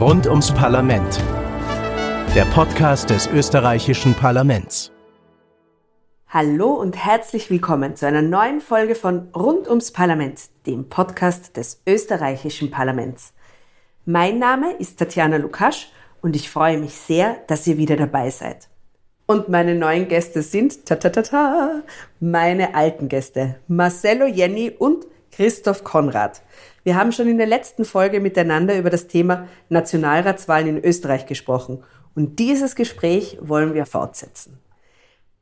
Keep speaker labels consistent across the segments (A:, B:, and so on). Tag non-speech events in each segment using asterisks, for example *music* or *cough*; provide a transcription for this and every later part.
A: Rund ums Parlament. Der Podcast des österreichischen Parlaments.
B: Hallo und herzlich willkommen zu einer neuen Folge von Rund ums Parlament, dem Podcast des österreichischen Parlaments. Mein Name ist Tatjana Lukasch und ich freue mich sehr, dass ihr wieder dabei seid. Und meine neuen Gäste sind, ta ta ta ta, meine alten Gäste, Marcello Jenny und Christoph Konrad. Wir haben schon in der letzten Folge miteinander über das Thema Nationalratswahlen in Österreich gesprochen. Und dieses Gespräch wollen wir fortsetzen.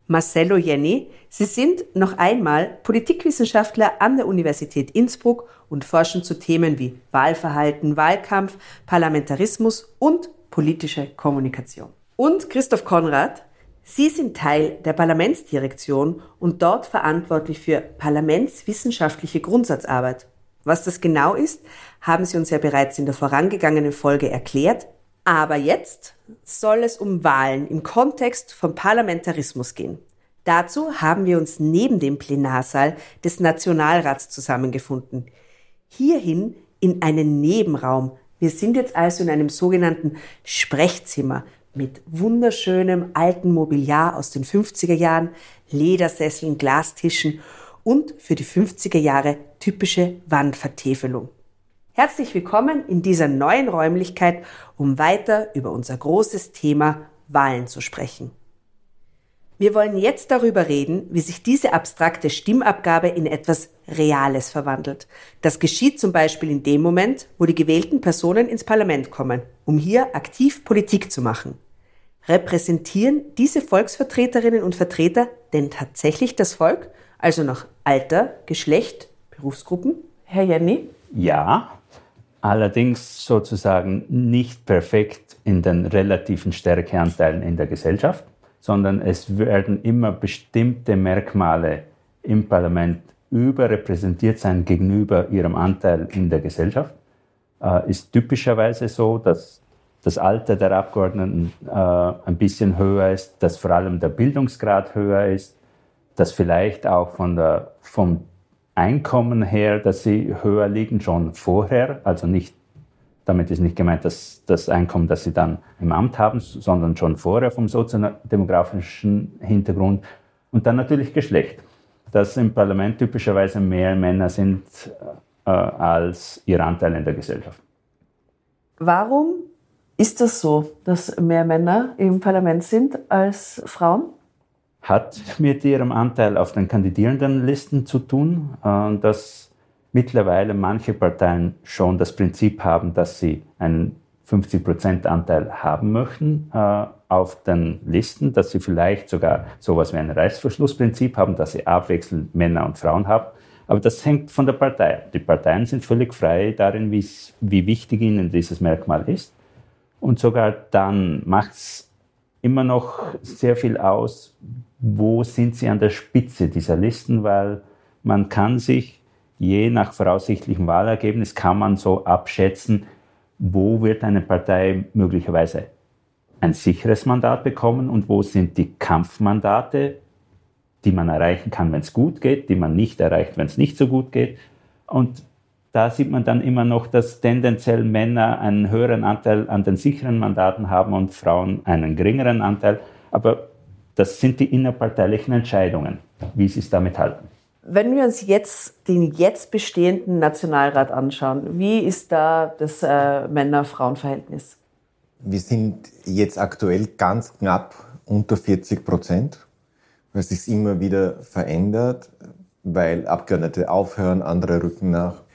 B: Marcello Jenny, Sie sind noch einmal Politikwissenschaftler an der Universität Innsbruck und forschen zu Themen wie Wahlverhalten, Wahlkampf, Parlamentarismus und politische Kommunikation. Und Christoph Konrad, Sie sind Teil der Parlamentsdirektion und dort verantwortlich für parlamentswissenschaftliche Grundsatzarbeit. Was das genau ist, haben Sie uns ja bereits in der vorangegangenen Folge erklärt. Aber jetzt soll es um Wahlen im Kontext von Parlamentarismus gehen. Dazu haben wir uns neben dem Plenarsaal des Nationalrats zusammengefunden. Hierhin in einen Nebenraum. Wir sind jetzt also in einem sogenannten Sprechzimmer mit wunderschönem alten Mobiliar aus den 50er Jahren, Ledersesseln, Glastischen und für die 50er Jahre typische Wandvertäfelung. Herzlich willkommen in dieser neuen Räumlichkeit, um weiter über unser großes Thema Wahlen zu sprechen. Wir wollen jetzt darüber reden, wie sich diese abstrakte Stimmabgabe in etwas Reales verwandelt. Das geschieht zum Beispiel in dem Moment, wo die gewählten Personen ins Parlament kommen, um hier aktiv Politik zu machen. Repräsentieren diese Volksvertreterinnen und Vertreter denn tatsächlich das Volk, also nach Alter, Geschlecht, Berufsgruppen? Herr Jenny?
C: Ja, allerdings sozusagen nicht perfekt in den relativen Stärkeanteilen in der Gesellschaft, sondern es werden immer bestimmte Merkmale im Parlament überrepräsentiert sein gegenüber ihrem Anteil in der Gesellschaft. Äh, ist typischerweise so, dass das Alter der Abgeordneten äh, ein bisschen höher ist, dass vor allem der Bildungsgrad höher ist, dass vielleicht auch von der, vom Einkommen her, dass sie höher liegen schon vorher, also nicht, damit ist nicht gemeint, dass das Einkommen, das sie dann im Amt haben, sondern schon vorher vom soziodemografischen Hintergrund und dann natürlich Geschlecht, dass im Parlament typischerweise mehr Männer sind äh, als ihr Anteil in der Gesellschaft.
B: Warum ist das so, dass mehr Männer im Parlament sind als Frauen?
C: Hat mit ihrem Anteil auf den Kandidierendenlisten zu tun, äh, dass mittlerweile manche Parteien schon das Prinzip haben, dass sie einen 50-Prozent-Anteil haben möchten äh, auf den Listen, dass sie vielleicht sogar sowas wie ein Reißverschlussprinzip haben, dass sie abwechselnd Männer und Frauen haben. Aber das hängt von der Partei. Die Parteien sind völlig frei darin, wie wichtig ihnen dieses Merkmal ist. Und sogar dann macht es immer noch sehr viel aus, wo sind sie an der Spitze dieser Listen, weil man kann sich je nach voraussichtlichem Wahlergebnis kann man so abschätzen, wo wird eine Partei möglicherweise ein sicheres Mandat bekommen und wo sind die Kampfmandate, die man erreichen kann, wenn es gut geht, die man nicht erreicht, wenn es nicht so gut geht. Und da sieht man dann immer noch, dass tendenziell Männer einen höheren Anteil an den sicheren Mandaten haben und Frauen einen geringeren Anteil. Aber das sind die innerparteilichen Entscheidungen, wie sie es damit halten.
B: Wenn wir uns jetzt den jetzt bestehenden Nationalrat anschauen, wie ist da das äh, Männer-Frauen-Verhältnis?
D: Wir sind jetzt aktuell ganz knapp unter 40 Prozent, weil es sich immer wieder verändert, weil Abgeordnete aufhören, andere rücken nach.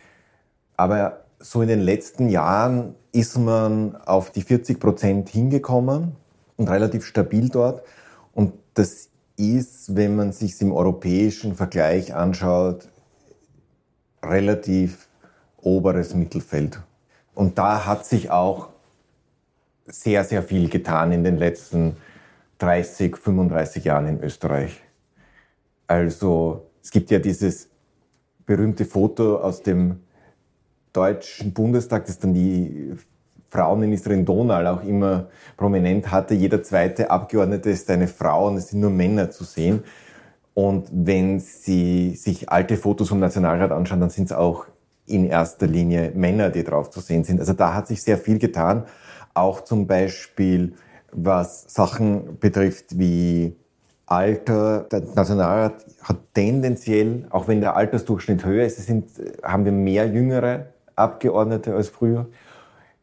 D: Aber so in den letzten Jahren ist man auf die 40 Prozent hingekommen und relativ stabil dort. Und das ist, wenn man sich im europäischen Vergleich anschaut, relativ oberes Mittelfeld. Und da hat sich auch sehr, sehr viel getan in den letzten 30, 35 Jahren in Österreich. Also es gibt ja dieses berühmte Foto aus dem Deutschen Bundestag, das dann die Frauenministerin Donal auch immer prominent hatte. Jeder zweite Abgeordnete ist eine Frau und es sind nur Männer zu sehen. Und wenn Sie sich alte Fotos vom Nationalrat anschauen, dann sind es auch in erster Linie Männer, die drauf zu sehen sind. Also da hat sich sehr viel getan. Auch zum Beispiel, was Sachen betrifft wie Alter. Der Nationalrat hat tendenziell, auch wenn der Altersdurchschnitt höher ist, sind, haben wir mehr jüngere Abgeordnete als früher.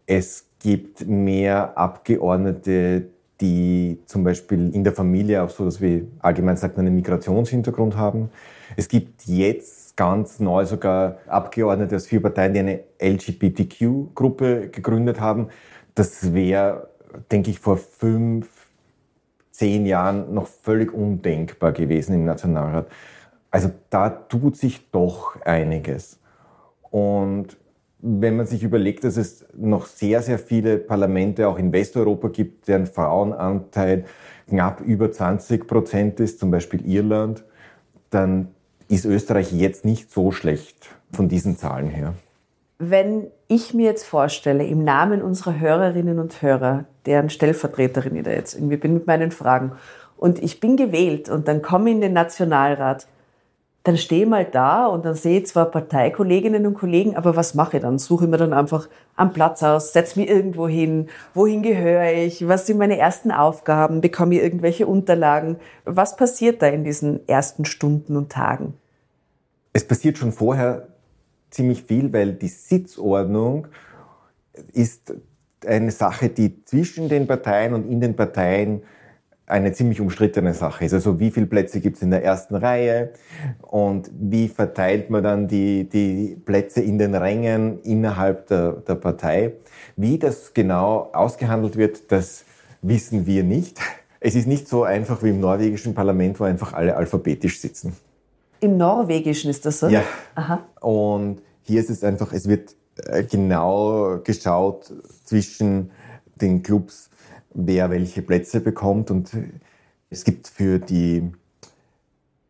D: Es gibt mehr Abgeordnete, die zum Beispiel in der Familie auch so, dass wir allgemein sagt, einen Migrationshintergrund haben. Es gibt jetzt ganz neu sogar Abgeordnete aus vier Parteien, die eine LGBTQ-Gruppe gegründet haben. Das wäre, denke ich, vor fünf, zehn Jahren noch völlig undenkbar gewesen im Nationalrat. Also da tut sich doch einiges. Und wenn man sich überlegt, dass es noch sehr, sehr viele Parlamente auch in Westeuropa gibt, deren Frauenanteil knapp über 20 Prozent ist, zum Beispiel Irland, dann ist Österreich jetzt nicht so schlecht von diesen Zahlen her.
B: Wenn ich mir jetzt vorstelle, im Namen unserer Hörerinnen und Hörer, deren Stellvertreterin ich da jetzt irgendwie bin mit meinen Fragen, und ich bin gewählt und dann komme ich in den Nationalrat, dann stehe mal da und dann sehe ich zwar Parteikolleginnen und Kollegen, aber was mache ich dann? Suche ich mir dann einfach am Platz aus, setze mich irgendwo hin, wohin gehöre ich, was sind meine ersten Aufgaben, bekomme ich irgendwelche Unterlagen? Was passiert da in diesen ersten Stunden und Tagen?
D: Es passiert schon vorher ziemlich viel, weil die Sitzordnung ist eine Sache, die zwischen den Parteien und in den Parteien eine ziemlich umstrittene Sache ist. Also wie viele Plätze gibt es in der ersten Reihe und wie verteilt man dann die, die Plätze in den Rängen innerhalb der, der Partei. Wie das genau ausgehandelt wird, das wissen wir nicht. Es ist nicht so einfach wie im norwegischen Parlament, wo einfach alle alphabetisch sitzen.
B: Im Norwegischen ist das so?
D: Ja. Aha. Und hier ist es einfach, es wird äh, genau geschaut zwischen den Clubs, wer welche Plätze bekommt. Und es gibt für die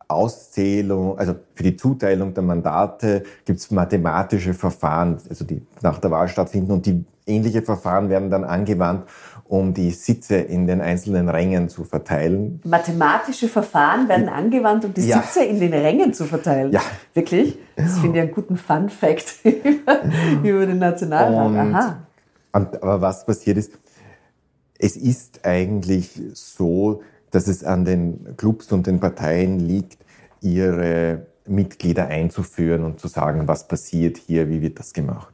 D: Auszählung, also für die Zuteilung der Mandate gibt es mathematische Verfahren, also die nach der Wahl stattfinden und die ähnliche Verfahren werden dann angewandt, um die Sitze in den einzelnen Rängen zu verteilen.
B: Mathematische Verfahren werden angewandt, um die ja. Sitze in den Rängen zu verteilen. Ja. Wirklich? Das finde ich einen guten Fun Fact *laughs* über den Nationalrat. Aha.
D: Und, aber was passiert ist, es ist eigentlich so, dass es an den Clubs und den Parteien liegt, ihre Mitglieder einzuführen und zu sagen, was passiert hier, wie wird das gemacht.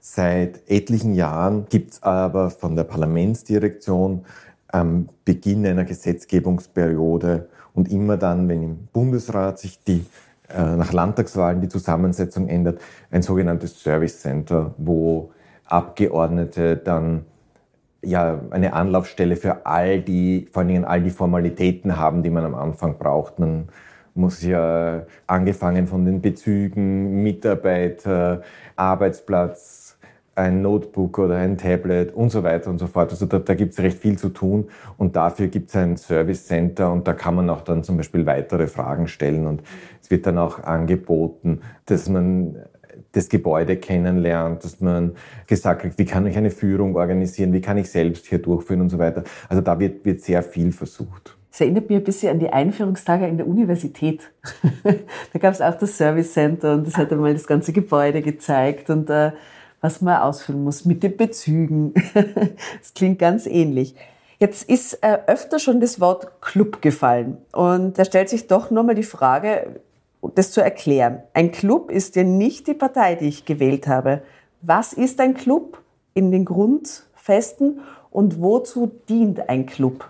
D: Seit etlichen Jahren gibt es aber von der Parlamentsdirektion am Beginn einer Gesetzgebungsperiode und immer dann, wenn im Bundesrat sich die äh, nach Landtagswahlen die Zusammensetzung ändert, ein sogenanntes Service Center, wo Abgeordnete dann ja eine Anlaufstelle für all die, vor allen Dingen all die Formalitäten haben, die man am Anfang braucht. Man muss ja angefangen von den Bezügen, Mitarbeiter, Arbeitsplatz, ein Notebook oder ein Tablet und so weiter und so fort. Also da, da gibt es recht viel zu tun und dafür gibt es ein Service Center und da kann man auch dann zum Beispiel weitere Fragen stellen und es wird dann auch angeboten, dass man das Gebäude kennenlernt, dass man gesagt kriegt, wie kann ich eine Führung organisieren, wie kann ich selbst hier durchführen und so weiter. Also da wird, wird sehr viel versucht.
B: Das erinnert mich ein bisschen an die Einführungstage in der Universität. *laughs* da gab es auch das Service Center und das hat einmal das ganze Gebäude gezeigt und äh, was man ausfüllen muss mit den Bezügen. *laughs* das klingt ganz ähnlich. Jetzt ist äh, öfter schon das Wort Club gefallen und da stellt sich doch nochmal die Frage, das zu erklären. Ein Club ist ja nicht die Partei, die ich gewählt habe. Was ist ein Club in den Grundfesten und wozu dient ein Club?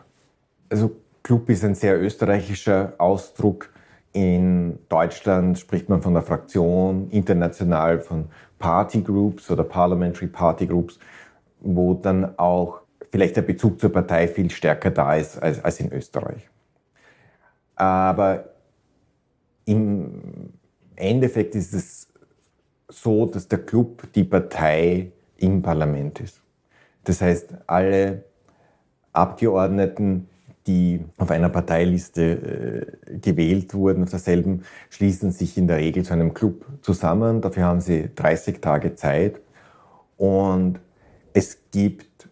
D: Also Club ist ein sehr österreichischer Ausdruck. In Deutschland spricht man von der Fraktion, international von Party Groups oder Parliamentary Party Groups, wo dann auch vielleicht der Bezug zur Partei viel stärker da ist als, als in Österreich. Aber im Endeffekt ist es so, dass der Club die Partei im Parlament ist. Das heißt, alle Abgeordneten, die auf einer Parteiliste äh, gewählt wurden, auf derselben, schließen sich in der Regel zu einem Club zusammen. Dafür haben sie 30 Tage Zeit. Und es gibt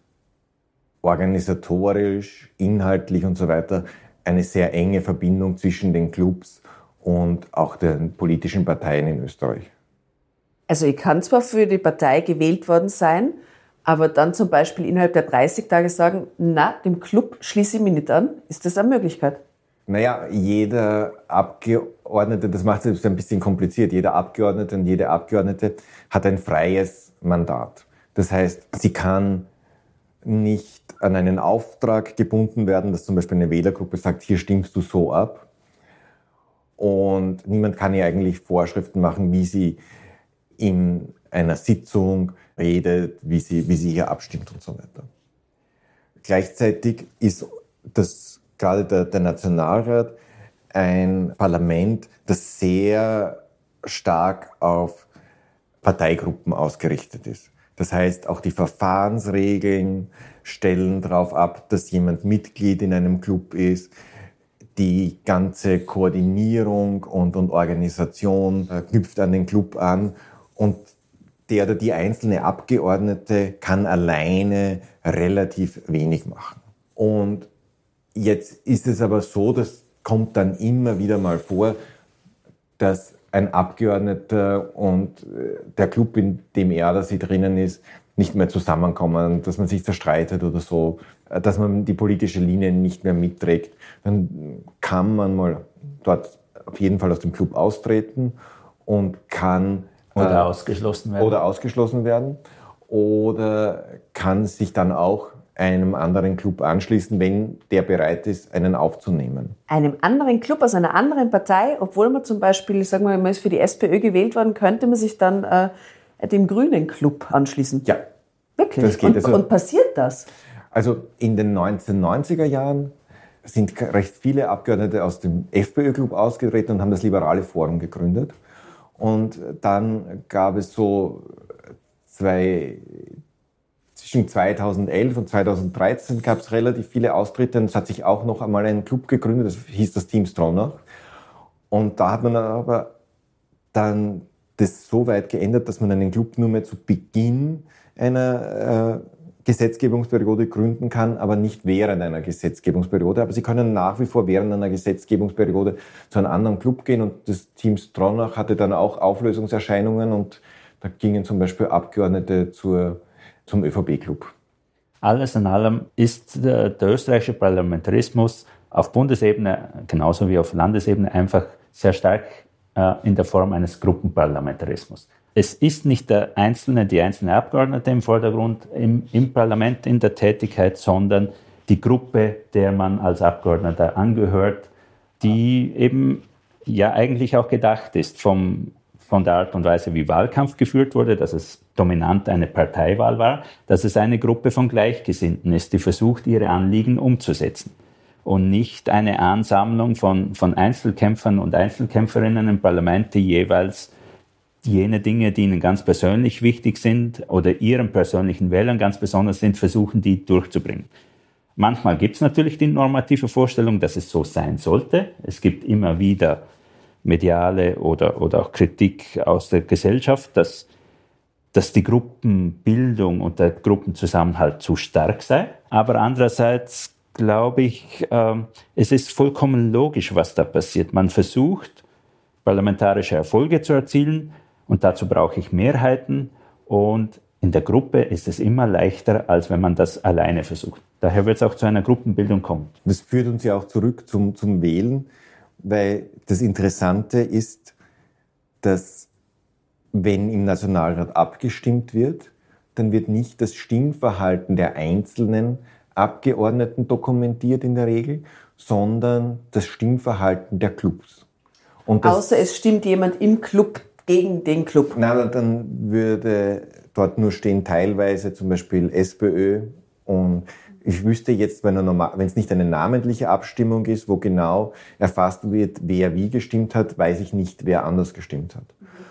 D: organisatorisch, inhaltlich und so weiter eine sehr enge Verbindung zwischen den Clubs und auch den politischen Parteien in Österreich.
B: Also ich kann zwar für die Partei gewählt worden sein, aber dann zum Beispiel innerhalb der 30 Tage sagen, na, dem Club schließe ich mich nicht an. Ist das eine Möglichkeit?
D: Naja, jeder Abgeordnete, das macht es ein bisschen kompliziert, jeder Abgeordnete und jede Abgeordnete hat ein freies Mandat. Das heißt, sie kann nicht an einen Auftrag gebunden werden, dass zum Beispiel eine Wählergruppe sagt, hier stimmst du so ab. Und niemand kann ihr eigentlich Vorschriften machen, wie sie in einer Sitzung redet, wie sie, wie sie hier abstimmt und so weiter. Gleichzeitig ist das gerade der, der Nationalrat ein Parlament, das sehr stark auf Parteigruppen ausgerichtet ist. Das heißt, auch die Verfahrensregeln stellen darauf ab, dass jemand Mitglied in einem Club ist. Die ganze Koordinierung und, und Organisation äh, knüpft an den Club an und der oder die einzelne Abgeordnete kann alleine relativ wenig machen. Und jetzt ist es aber so, das kommt dann immer wieder mal vor, dass ein Abgeordneter und äh, der Club, in dem er oder sie drinnen ist, nicht mehr zusammenkommen, dass man sich zerstreitet oder so, dass man die politische Linie nicht mehr mitträgt, dann kann man mal dort auf jeden Fall aus dem Club austreten und kann
C: oder äh, ausgeschlossen werden.
D: Oder ausgeschlossen werden. Oder kann sich dann auch einem anderen Club anschließen, wenn der bereit ist, einen aufzunehmen.
B: Einem anderen Club aus einer anderen Partei, obwohl man zum Beispiel, sagen wir mal, ist für die SPÖ gewählt worden, könnte man sich dann äh, dem Grünen Club anschließen?
D: Ja.
B: Wirklich? Das geht. Und, also, und passiert das?
D: Also in den 1990er Jahren sind recht viele Abgeordnete aus dem FPÖ-Club ausgetreten und haben das Liberale Forum gegründet. Und dann gab es so zwei, zwischen 2011 und 2013 gab es relativ viele Austritte und es hat sich auch noch einmal ein Club gegründet, das hieß das Team Stronach. Und da hat man aber dann das so weit geändert, dass man einen Club nur mehr zu Beginn einer äh, Gesetzgebungsperiode gründen kann, aber nicht während einer Gesetzgebungsperiode. Aber Sie können nach wie vor während einer Gesetzgebungsperiode zu einem anderen Club gehen und das Team Stronach hatte dann auch Auflösungserscheinungen und da gingen zum Beispiel Abgeordnete zur, zum ÖVP-Club.
C: Alles in allem ist der, der österreichische Parlamentarismus auf Bundesebene genauso wie auf Landesebene einfach sehr stark äh, in der Form eines Gruppenparlamentarismus es ist nicht der einzelne, die einzelne Abgeordnete im Vordergrund im, im Parlament in der Tätigkeit, sondern die Gruppe, der man als Abgeordneter angehört, die eben ja eigentlich auch gedacht ist vom, von der Art und Weise, wie Wahlkampf geführt wurde, dass es dominant eine Parteiwahl war, dass es eine Gruppe von Gleichgesinnten ist, die versucht, ihre Anliegen umzusetzen. Und nicht eine Ansammlung von, von Einzelkämpfern und Einzelkämpferinnen im Parlament, die jeweils jene Dinge, die ihnen ganz persönlich wichtig sind oder ihren persönlichen Wählern ganz besonders sind, versuchen, die durchzubringen. Manchmal gibt es natürlich die normative Vorstellung, dass es so sein sollte. Es gibt immer wieder mediale oder, oder auch Kritik aus der Gesellschaft, dass, dass die Gruppenbildung und der Gruppenzusammenhalt zu stark sei. Aber andererseits glaube ich, äh, es ist vollkommen logisch, was da passiert. Man versucht, parlamentarische Erfolge zu erzielen, und dazu brauche ich Mehrheiten und in der Gruppe ist es immer leichter, als wenn man das alleine versucht. Daher wird es auch zu einer Gruppenbildung kommen.
D: Das führt uns ja auch zurück zum, zum Wählen, weil das Interessante ist, dass wenn im Nationalrat abgestimmt wird, dann wird nicht das Stimmverhalten der einzelnen Abgeordneten dokumentiert in der Regel, sondern das Stimmverhalten der Clubs.
B: Außer es stimmt jemand im Club gegen den Club?
D: Na, dann würde dort nur stehen teilweise zum Beispiel SPÖ und ich wüsste jetzt, wenn es nicht eine namentliche Abstimmung ist, wo genau erfasst wird, wer wie gestimmt hat, weiß ich nicht, wer anders gestimmt hat.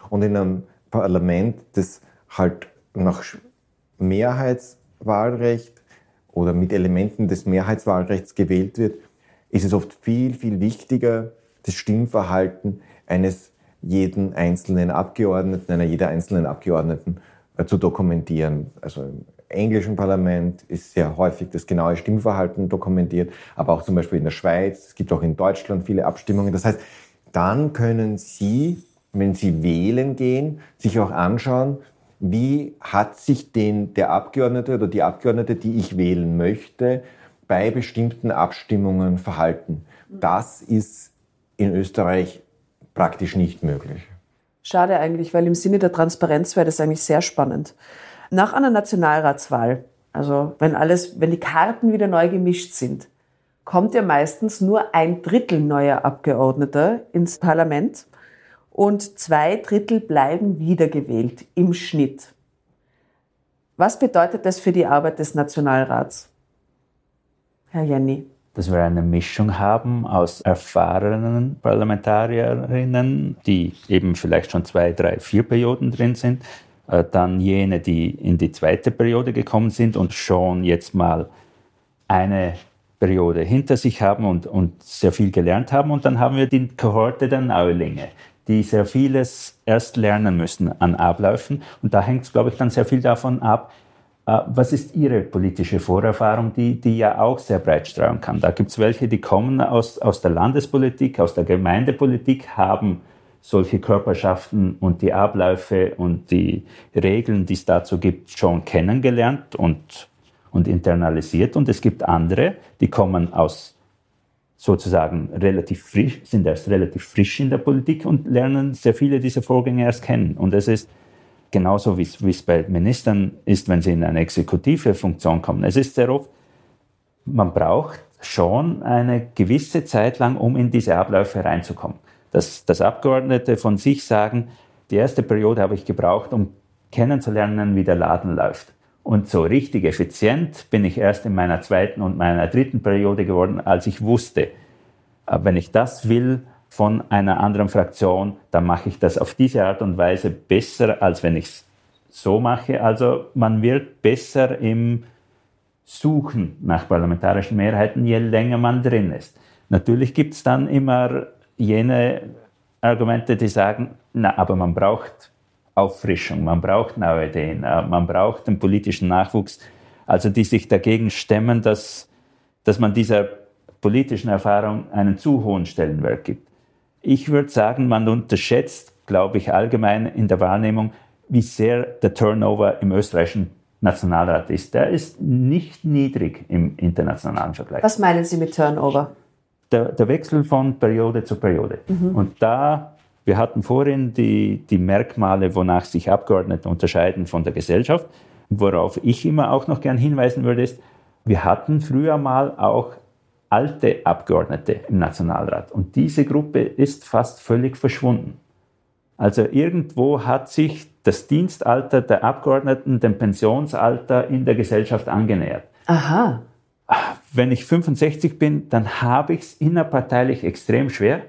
D: Und in einem Parlament, das halt nach Mehrheitswahlrecht oder mit Elementen des Mehrheitswahlrechts gewählt wird, ist es oft viel, viel wichtiger, das Stimmverhalten eines jeden einzelnen Abgeordneten, einer jeder einzelnen Abgeordneten äh, zu dokumentieren. Also im englischen Parlament ist sehr häufig das genaue Stimmverhalten dokumentiert, aber auch zum Beispiel in der Schweiz. Es gibt auch in Deutschland viele Abstimmungen. Das heißt, dann können Sie wenn sie wählen gehen, sich auch anschauen, wie hat sich den, der Abgeordnete oder die Abgeordnete, die ich wählen möchte, bei bestimmten Abstimmungen verhalten. Das ist in Österreich praktisch nicht möglich.
B: Schade eigentlich, weil im Sinne der Transparenz wäre das eigentlich sehr spannend. Nach einer Nationalratswahl, also wenn alles, wenn die Karten wieder neu gemischt sind, kommt ja meistens nur ein Drittel neuer Abgeordneter ins Parlament und zwei Drittel bleiben wiedergewählt im Schnitt. Was bedeutet das für die Arbeit des Nationalrats? Herr Jenny
C: dass wir eine Mischung haben aus erfahrenen Parlamentarierinnen, die eben vielleicht schon zwei, drei, vier Perioden drin sind, äh, dann jene, die in die zweite Periode gekommen sind und schon jetzt mal eine Periode hinter sich haben und, und sehr viel gelernt haben. Und dann haben wir die Kohorte der Neulinge, die sehr vieles erst lernen müssen an Abläufen. Und da hängt es, glaube ich, dann sehr viel davon ab, was ist Ihre politische Vorerfahrung, die, die ja auch sehr breit streuen kann? Da gibt es welche, die kommen aus, aus der Landespolitik, aus der Gemeindepolitik, haben solche Körperschaften und die Abläufe und die Regeln, die es dazu gibt, schon kennengelernt und, und internalisiert. Und es gibt andere, die kommen aus sozusagen relativ frisch, sind erst relativ frisch in der Politik und lernen sehr viele dieser Vorgänge erst kennen. Und es ist genauso wie es bei Ministern ist, wenn sie in eine exekutive Funktion kommen. Es ist sehr oft, man braucht schon eine gewisse Zeit lang, um in diese Abläufe reinzukommen. Dass, dass Abgeordnete von sich sagen, die erste Periode habe ich gebraucht, um kennenzulernen, wie der Laden läuft. Und so richtig effizient bin ich erst in meiner zweiten und meiner dritten Periode geworden, als ich wusste, wenn ich das will, von einer anderen Fraktion, dann mache ich das auf diese Art und Weise besser, als wenn ich es so mache. Also man wird besser im Suchen nach parlamentarischen Mehrheiten, je länger man drin ist. Natürlich gibt es dann immer jene Argumente, die sagen, na, aber man braucht Auffrischung, man braucht neue Ideen, äh, man braucht den politischen Nachwuchs, also die sich dagegen stemmen, dass, dass man dieser politischen Erfahrung einen zu hohen Stellenwert gibt. Ich würde sagen, man unterschätzt, glaube ich, allgemein in der Wahrnehmung, wie sehr der Turnover im österreichischen Nationalrat ist. Der ist nicht niedrig im internationalen Vergleich.
B: Was meinen Sie mit Turnover?
C: Der, der Wechsel von Periode zu Periode. Mhm. Und da, wir hatten vorhin die, die Merkmale, wonach sich Abgeordnete unterscheiden von der Gesellschaft. Worauf ich immer auch noch gern hinweisen würde, ist, wir hatten früher mal auch alte Abgeordnete im Nationalrat. Und diese Gruppe ist fast völlig verschwunden. Also irgendwo hat sich das Dienstalter der Abgeordneten dem Pensionsalter in der Gesellschaft angenähert.
B: Aha.
C: Wenn ich 65 bin, dann habe ich es innerparteilich extrem schwer,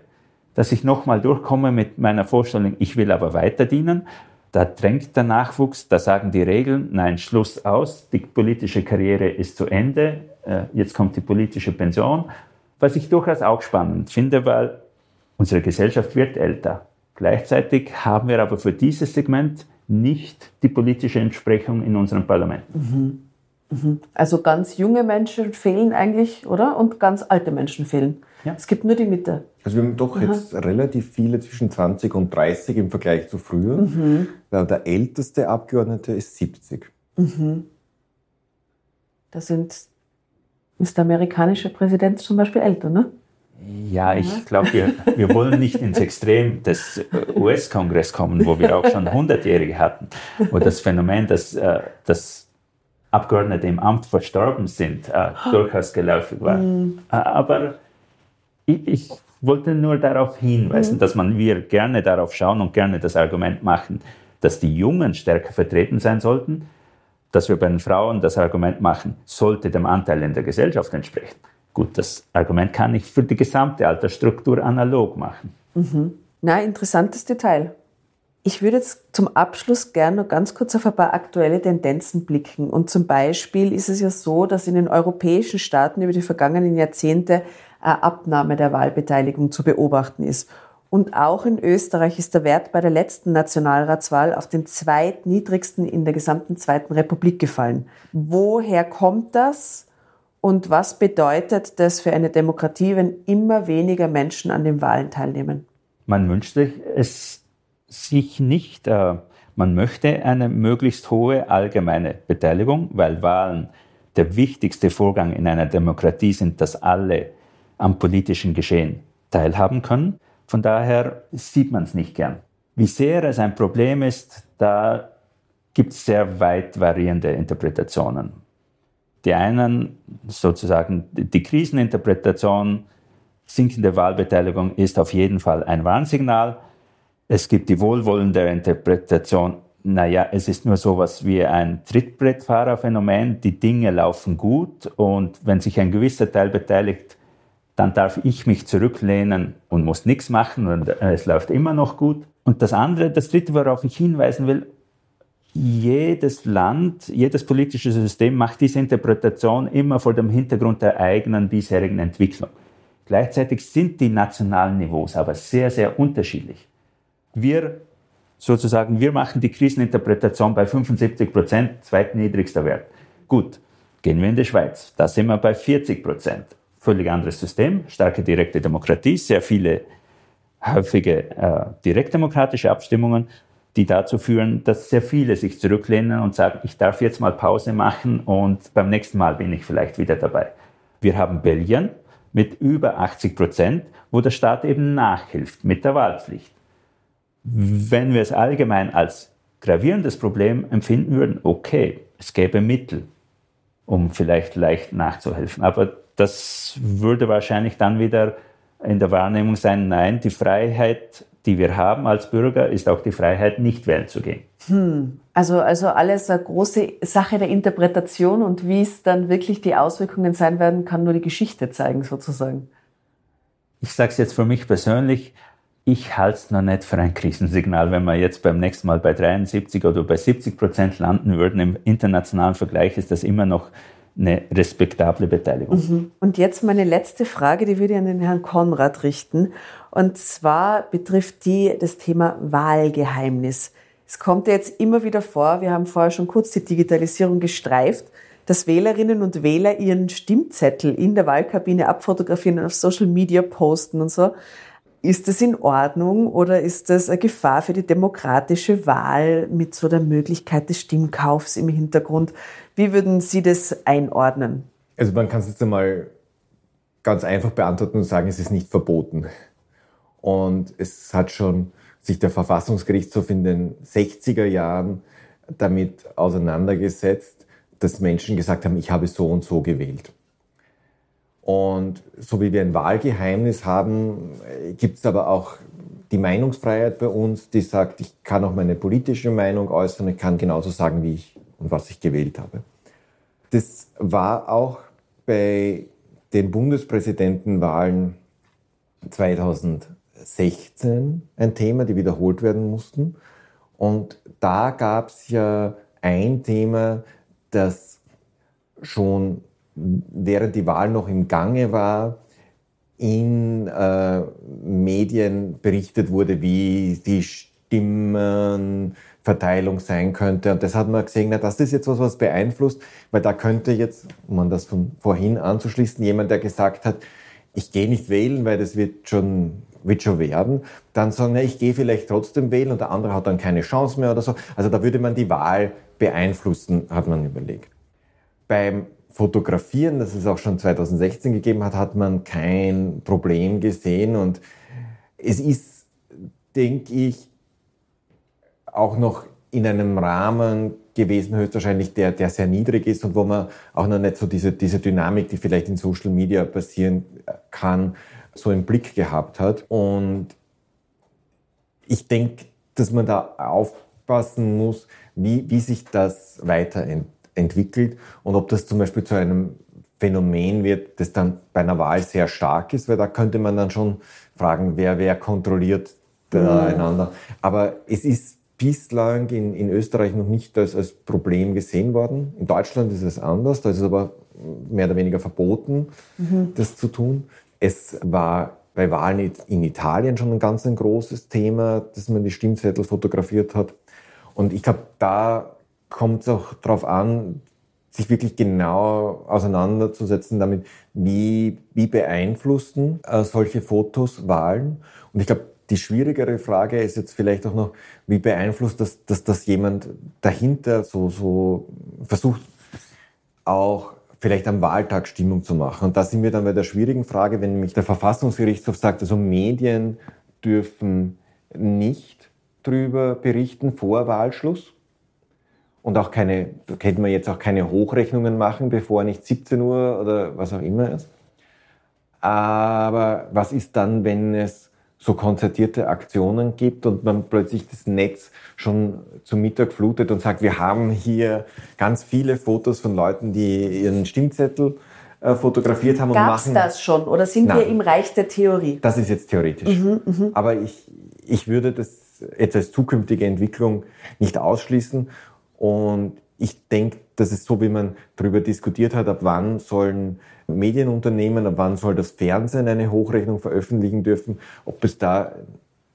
C: dass ich nochmal durchkomme mit meiner Vorstellung, ich will aber weiter dienen. Da drängt der Nachwuchs, da sagen die Regeln, nein, Schluss aus, die politische Karriere ist zu Ende, jetzt kommt die politische Pension. Was ich durchaus auch spannend finde, weil unsere Gesellschaft wird älter. Gleichzeitig haben wir aber für dieses Segment nicht die politische Entsprechung in unserem Parlament.
B: Mhm. Mhm. Also ganz junge Menschen fehlen eigentlich, oder? Und ganz alte Menschen fehlen. Ja. Es gibt nur die Mitte.
D: Also wir haben doch Aha. jetzt relativ viele zwischen 20 und 30 im Vergleich zu früher. Mhm. Der älteste Abgeordnete ist 70. Mhm.
B: Da sind, ist der amerikanische Präsident zum Beispiel älter, ne?
C: Ja, ich glaube, wir, wir wollen nicht ins Extrem des US-Kongress kommen, wo wir auch schon 100-Jährige hatten, wo das Phänomen, dass, äh, dass Abgeordnete im Amt verstorben sind, äh, durchaus geläufig war. Mhm. Aber ich, ich wollte nur darauf hinweisen, mhm. dass man wir gerne darauf schauen und gerne das Argument machen, dass die Jungen stärker vertreten sein sollten, dass wir bei den Frauen das Argument machen, sollte dem Anteil in der Gesellschaft entsprechen. Gut, das Argument kann ich für die gesamte Altersstruktur analog machen.
B: Mhm. Na, interessantes Detail. Ich würde jetzt zum Abschluss gerne noch ganz kurz auf ein paar aktuelle Tendenzen blicken. Und zum Beispiel ist es ja so, dass in den europäischen Staaten über die vergangenen Jahrzehnte eine Abnahme der Wahlbeteiligung zu beobachten ist. Und auch in Österreich ist der Wert bei der letzten Nationalratswahl auf den zweitniedrigsten in der gesamten Zweiten Republik gefallen. Woher kommt das? Und was bedeutet das für eine Demokratie, wenn immer weniger Menschen an den Wahlen teilnehmen?
C: Man wünscht es sich nicht. Äh, man möchte eine möglichst hohe allgemeine Beteiligung, weil Wahlen der wichtigste Vorgang in einer Demokratie sind, dass alle am politischen Geschehen teilhaben können. Von daher sieht man es nicht gern. Wie sehr es ein Problem ist, da gibt es sehr weit variierende Interpretationen. Die einen, sozusagen die Kriseninterpretation, sinkende Wahlbeteiligung ist auf jeden Fall ein Warnsignal. Es gibt die wohlwollende Interpretation, naja, es ist nur sowas wie ein Trittbrettfahrerphänomen, die Dinge laufen gut und wenn sich ein gewisser Teil beteiligt, dann darf ich mich zurücklehnen und muss nichts machen und es läuft immer noch gut. Und das andere, das dritte, worauf ich hinweisen will, jedes Land, jedes politische System macht diese Interpretation immer vor dem Hintergrund der eigenen bisherigen Entwicklung. Gleichzeitig sind die nationalen Niveaus aber sehr, sehr unterschiedlich. Wir sozusagen, wir machen die Kriseninterpretation bei 75 Prozent, zweitniedrigster Wert. Gut, gehen wir in die Schweiz. Da sind wir bei 40 Prozent. Völlig anderes System, starke direkte Demokratie, sehr viele häufige äh, direktdemokratische Abstimmungen die dazu führen, dass sehr viele sich zurücklehnen und sagen, ich darf jetzt mal Pause machen und beim nächsten Mal bin ich vielleicht wieder dabei. Wir haben Belgien mit über 80 Prozent, wo der Staat eben nachhilft mit der Wahlpflicht. Wenn wir es allgemein als gravierendes Problem empfinden würden, okay, es gäbe Mittel, um vielleicht leicht nachzuhelfen. Aber das würde wahrscheinlich dann wieder in der Wahrnehmung sein, nein, die Freiheit die wir haben als Bürger, ist auch die Freiheit, nicht wählen zu gehen.
B: Hm. Also, also alles eine große Sache der Interpretation und wie es dann wirklich die Auswirkungen sein werden, kann nur die Geschichte zeigen, sozusagen.
C: Ich sage es jetzt für mich persönlich, ich halte es noch nicht für ein Krisensignal, wenn wir jetzt beim nächsten Mal bei 73 oder bei 70 Prozent landen würden. Im internationalen Vergleich ist das immer noch eine respektable Beteiligung. Mhm.
B: Und jetzt meine letzte Frage, die würde ich an den Herrn Konrad richten. Und zwar betrifft die das Thema Wahlgeheimnis. Es kommt ja jetzt immer wieder vor, wir haben vorher schon kurz die Digitalisierung gestreift, dass Wählerinnen und Wähler ihren Stimmzettel in der Wahlkabine abfotografieren und auf Social Media posten und so. Ist das in Ordnung oder ist das eine Gefahr für die demokratische Wahl mit so der Möglichkeit des Stimmkaufs im Hintergrund? Wie würden Sie das einordnen?
D: Also man kann es jetzt einmal ganz einfach beantworten und sagen, es ist nicht verboten. Und es hat schon sich der Verfassungsgerichtshof in den 60er Jahren damit auseinandergesetzt, dass Menschen gesagt haben, ich habe so und so gewählt. Und so wie wir ein Wahlgeheimnis haben, gibt es aber auch die Meinungsfreiheit bei uns, die sagt, ich kann auch meine politische Meinung äußern, ich kann genauso sagen, wie ich und was ich gewählt habe. Das war auch bei den Bundespräsidentenwahlen 2016 ein Thema, die wiederholt werden mussten. Und da gab es ja ein Thema, das schon während die Wahl noch im Gange war, in äh, Medien berichtet wurde, wie die Stimmenverteilung sein könnte. Und das hat man gesehen, na, das ist jetzt was, was beeinflusst, weil da könnte jetzt, um an das von vorhin anzuschließen, jemand, der gesagt hat, ich gehe nicht wählen, weil das wird schon, wird schon werden, dann sagen, na, ich gehe vielleicht trotzdem wählen und der andere hat dann keine Chance mehr oder so. Also da würde man die Wahl beeinflussen, hat man überlegt. Beim Fotografieren, das es auch schon 2016 gegeben hat, hat man kein Problem gesehen. Und es ist, denke ich, auch noch in einem Rahmen gewesen, höchstwahrscheinlich, der, der sehr niedrig ist und wo man auch noch nicht so diese, diese Dynamik, die vielleicht in Social Media passieren kann, so im Blick gehabt hat. Und ich denke, dass man da aufpassen muss, wie, wie sich das weiterentwickelt entwickelt und ob das zum Beispiel zu einem Phänomen wird, das dann bei einer Wahl sehr stark ist, weil da könnte man dann schon fragen, wer, wer kontrolliert da einander. Aber es ist bislang in, in Österreich noch nicht als, als Problem gesehen worden. In Deutschland ist es anders, da ist es aber mehr oder weniger verboten, mhm. das zu tun. Es war bei Wahlen in Italien schon ein ganz ein großes Thema, dass man die Stimmzettel fotografiert hat. Und ich glaube, da kommt es auch darauf an, sich wirklich genau auseinanderzusetzen damit, wie, wie beeinflussen äh, solche Fotos Wahlen. Und ich glaube, Die schwierigere Frage ist jetzt vielleicht auch noch, wie beeinflusst das, dass das jemand dahinter so, so versucht, auch vielleicht am Wahltag Stimmung zu machen. Und da sind wir dann bei der schwierigen Frage, wenn nämlich der Verfassungsgerichtshof sagt, also Medien dürfen nicht drüber berichten vor Wahlschluss und auch keine, da könnte man jetzt auch keine Hochrechnungen machen, bevor nicht 17 Uhr oder was auch immer ist. Aber was ist dann, wenn es so konzertierte Aktionen gibt und man plötzlich das Netz schon zum Mittag flutet und sagt, wir haben hier ganz viele Fotos von Leuten, die ihren Stimmzettel äh, fotografiert haben
B: Gab's
D: und machen.
B: das schon oder sind
D: Nein.
B: wir im Reich der Theorie?
D: Das ist jetzt theoretisch. Aber ich, ich würde das jetzt als zukünftige Entwicklung nicht ausschließen. Und ich denke, das ist so, wie man darüber diskutiert hat, ab wann sollen Medienunternehmen, ab wann soll das Fernsehen eine Hochrechnung veröffentlichen dürfen, ob es da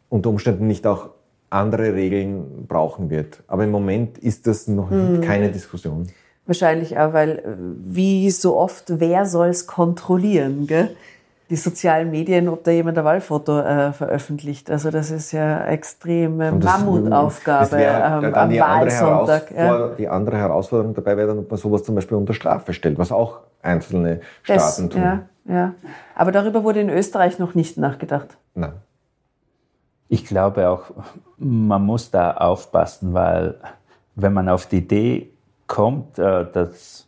D: unter Umständen nicht auch andere Regeln brauchen wird. Aber im Moment ist das noch keine Diskussion.
B: Wahrscheinlich auch, weil äh, wie so oft, wer soll es kontrollieren? Gell? Die sozialen Medien, ob da jemand ein Wahlfoto äh, veröffentlicht. Also das ist ja extreme
D: das-
B: Mammutaufgabe
D: das wäre
B: ähm,
D: dann
B: am
D: die andere,
B: Wahlsonntag. Ja.
D: Die andere Herausforderung dabei wäre dann, ob man sowas zum Beispiel unter Strafe stellt, was auch einzelne
B: Das,
D: Staaten tun.
B: ja, ja. Aber darüber wurde in Österreich noch nicht nachgedacht.
D: Nein.
C: Ich glaube auch, man muss da aufpassen, weil wenn man auf die Idee kommt, äh, dass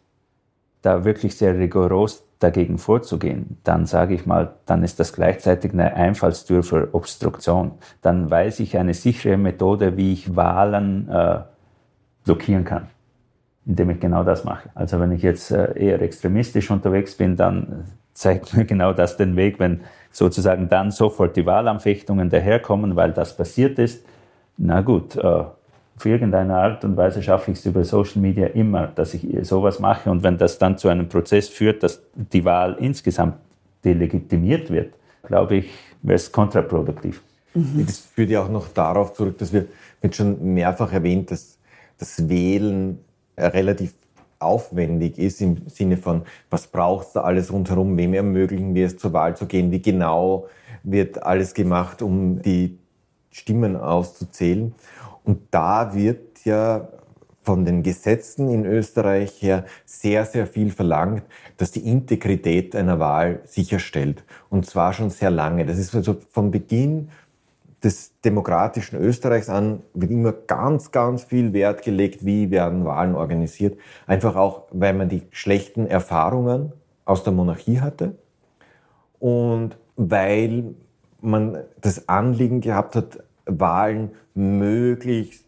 C: da wirklich sehr rigoros dagegen vorzugehen, dann sage ich mal, dann ist das gleichzeitig eine Einfallstür für Obstruktion. Dann weiß ich eine sichere Methode, wie ich Wahlen äh, blockieren kann, indem ich genau das mache. Also wenn ich jetzt äh, eher extremistisch unterwegs bin, dann zeigt mir genau das den Weg, wenn sozusagen dann sofort die Wahlanfechtungen daherkommen, weil das passiert ist. Na gut, äh, auf irgendeine Art und Weise schaffe ich es über Social Media immer, dass ich sowas mache. Und wenn das dann zu einem Prozess führt, dass die Wahl insgesamt delegitimiert wird, glaube ich, wäre es kontraproduktiv.
D: Das führt ja auch noch darauf zurück, dass wir, wird schon mehrfach erwähnt, dass das Wählen äh, relativ aufwendig ist im Sinne von, was braucht es da alles rundherum, wem ermöglichen wir es zur Wahl zu gehen, wie genau wird alles gemacht, um die Stimmen auszuzählen. Und da wird ja von den Gesetzen in Österreich her sehr, sehr viel verlangt, dass die Integrität einer Wahl sicherstellt. Und zwar schon sehr lange. Das ist also vom Beginn des demokratischen Österreichs an wird immer ganz, ganz viel Wert gelegt, wie werden Wahlen organisiert. Einfach auch, weil man die schlechten Erfahrungen aus der Monarchie hatte und weil man das Anliegen gehabt hat, Wahlen möglichst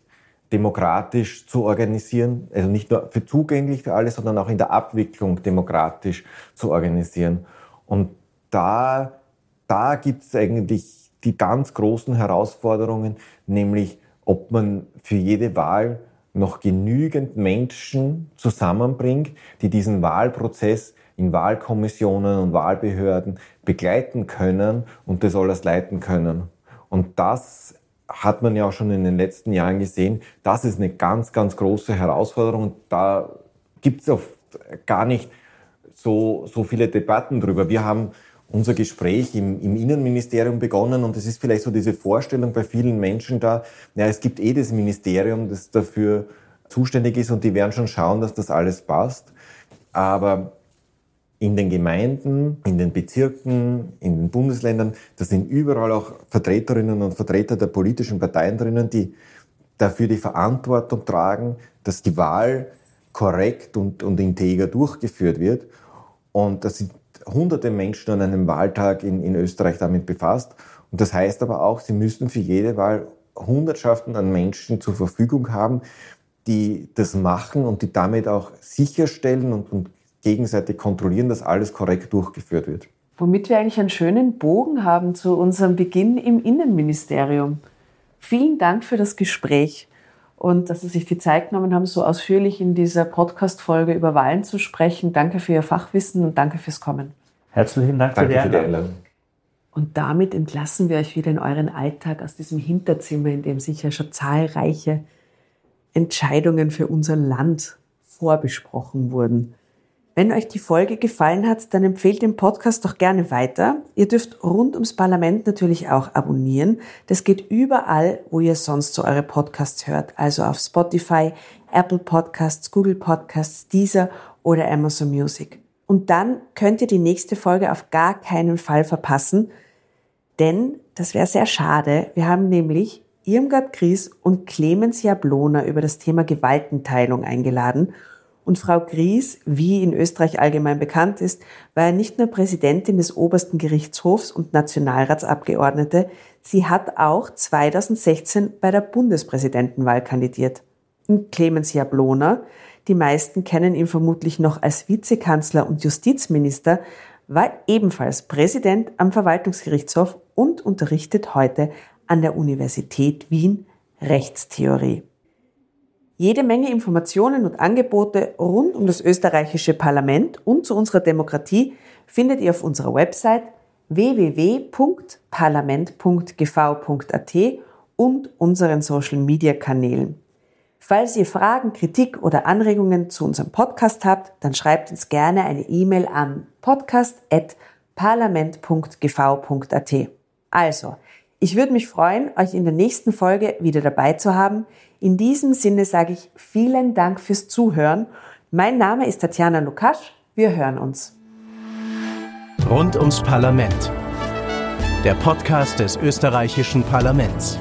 D: demokratisch zu organisieren, also nicht nur für zugänglich für alle, sondern auch in der Abwicklung demokratisch zu organisieren. Und da, da gibt es eigentlich die ganz großen Herausforderungen, nämlich ob man für jede Wahl noch genügend Menschen zusammenbringt, die diesen Wahlprozess in Wahlkommissionen und Wahlbehörden begleiten können und das alles leiten können. Und das hat man ja auch schon in den letzten Jahren gesehen. Das ist eine ganz, ganz große Herausforderung. Da gibt es oft gar nicht so, so viele Debatten drüber. Wir haben unser Gespräch im, im Innenministerium begonnen und es ist vielleicht so diese Vorstellung bei vielen Menschen da, ja, es gibt eh das Ministerium, das dafür zuständig ist und die werden schon schauen, dass das alles passt. Aber in den Gemeinden, in den Bezirken, in den Bundesländern, da sind überall auch Vertreterinnen und Vertreter der politischen Parteien drinnen, die dafür die Verantwortung tragen, dass die Wahl korrekt und, und integer durchgeführt wird. Und das sind hunderte Menschen an einem Wahltag in, in Österreich damit befasst. Und das heißt aber auch, sie müssen für jede Wahl Hundertschaften an Menschen zur Verfügung haben, die das machen und die damit auch sicherstellen und, und gegenseitig kontrollieren, dass alles korrekt durchgeführt wird.
B: Womit wir eigentlich einen schönen Bogen haben zu unserem Beginn im Innenministerium. Vielen Dank für das Gespräch und dass Sie sich die Zeit genommen haben, so ausführlich in dieser Podcast-Folge über Wahlen zu sprechen. Danke für Ihr Fachwissen und danke fürs Kommen.
C: Herzlichen Dank
D: Danke
C: für die.
D: Einladung.
B: Und damit entlassen wir euch wieder in euren Alltag aus diesem Hinterzimmer, in dem sicher schon zahlreiche Entscheidungen für unser Land vorbesprochen wurden. Wenn euch die Folge gefallen hat, dann empfehlt den Podcast doch gerne weiter. Ihr dürft rund ums Parlament natürlich auch abonnieren. Das geht überall, wo ihr sonst so eure Podcasts hört. Also auf Spotify, Apple Podcasts, Google Podcasts, Deezer oder Amazon Music. Und dann könnt ihr die nächste Folge auf gar keinen Fall verpassen, denn das wäre sehr schade. Wir haben nämlich Irmgard Gries und Clemens Jablona über das Thema Gewaltenteilung eingeladen – und Frau Gries, wie in Österreich allgemein bekannt ist, war ja nicht nur Präsidentin des obersten Gerichtshofs und Nationalratsabgeordnete, sie hat auch 2016 bei der Bundespräsidentenwahl kandidiert. Und Clemens Jablona, die meisten kennen ihn vermutlich noch als Vizekanzler und Justizminister, war ebenfalls Präsident am Verwaltungsgerichtshof und unterrichtet heute an der Universität Wien Rechtstheorie. Jede Menge Informationen und Angebote rund um das österreichische Parlament und zu unserer Demokratie findet ihr auf unserer Website www.parlament.gv.at und unseren Social Media Kanälen. Falls ihr Fragen, Kritik oder Anregungen zu unserem Podcast habt, dann schreibt uns gerne eine E-Mail an podcast.parlament.gv.at. Also, ich würde mich freuen, euch in der nächsten Folge wieder dabei zu haben. In diesem Sinne sage ich vielen Dank fürs Zuhören. Mein Name ist Tatjana Lukasch. Wir hören uns.
A: Rund ums Parlament. Der Podcast des österreichischen Parlaments.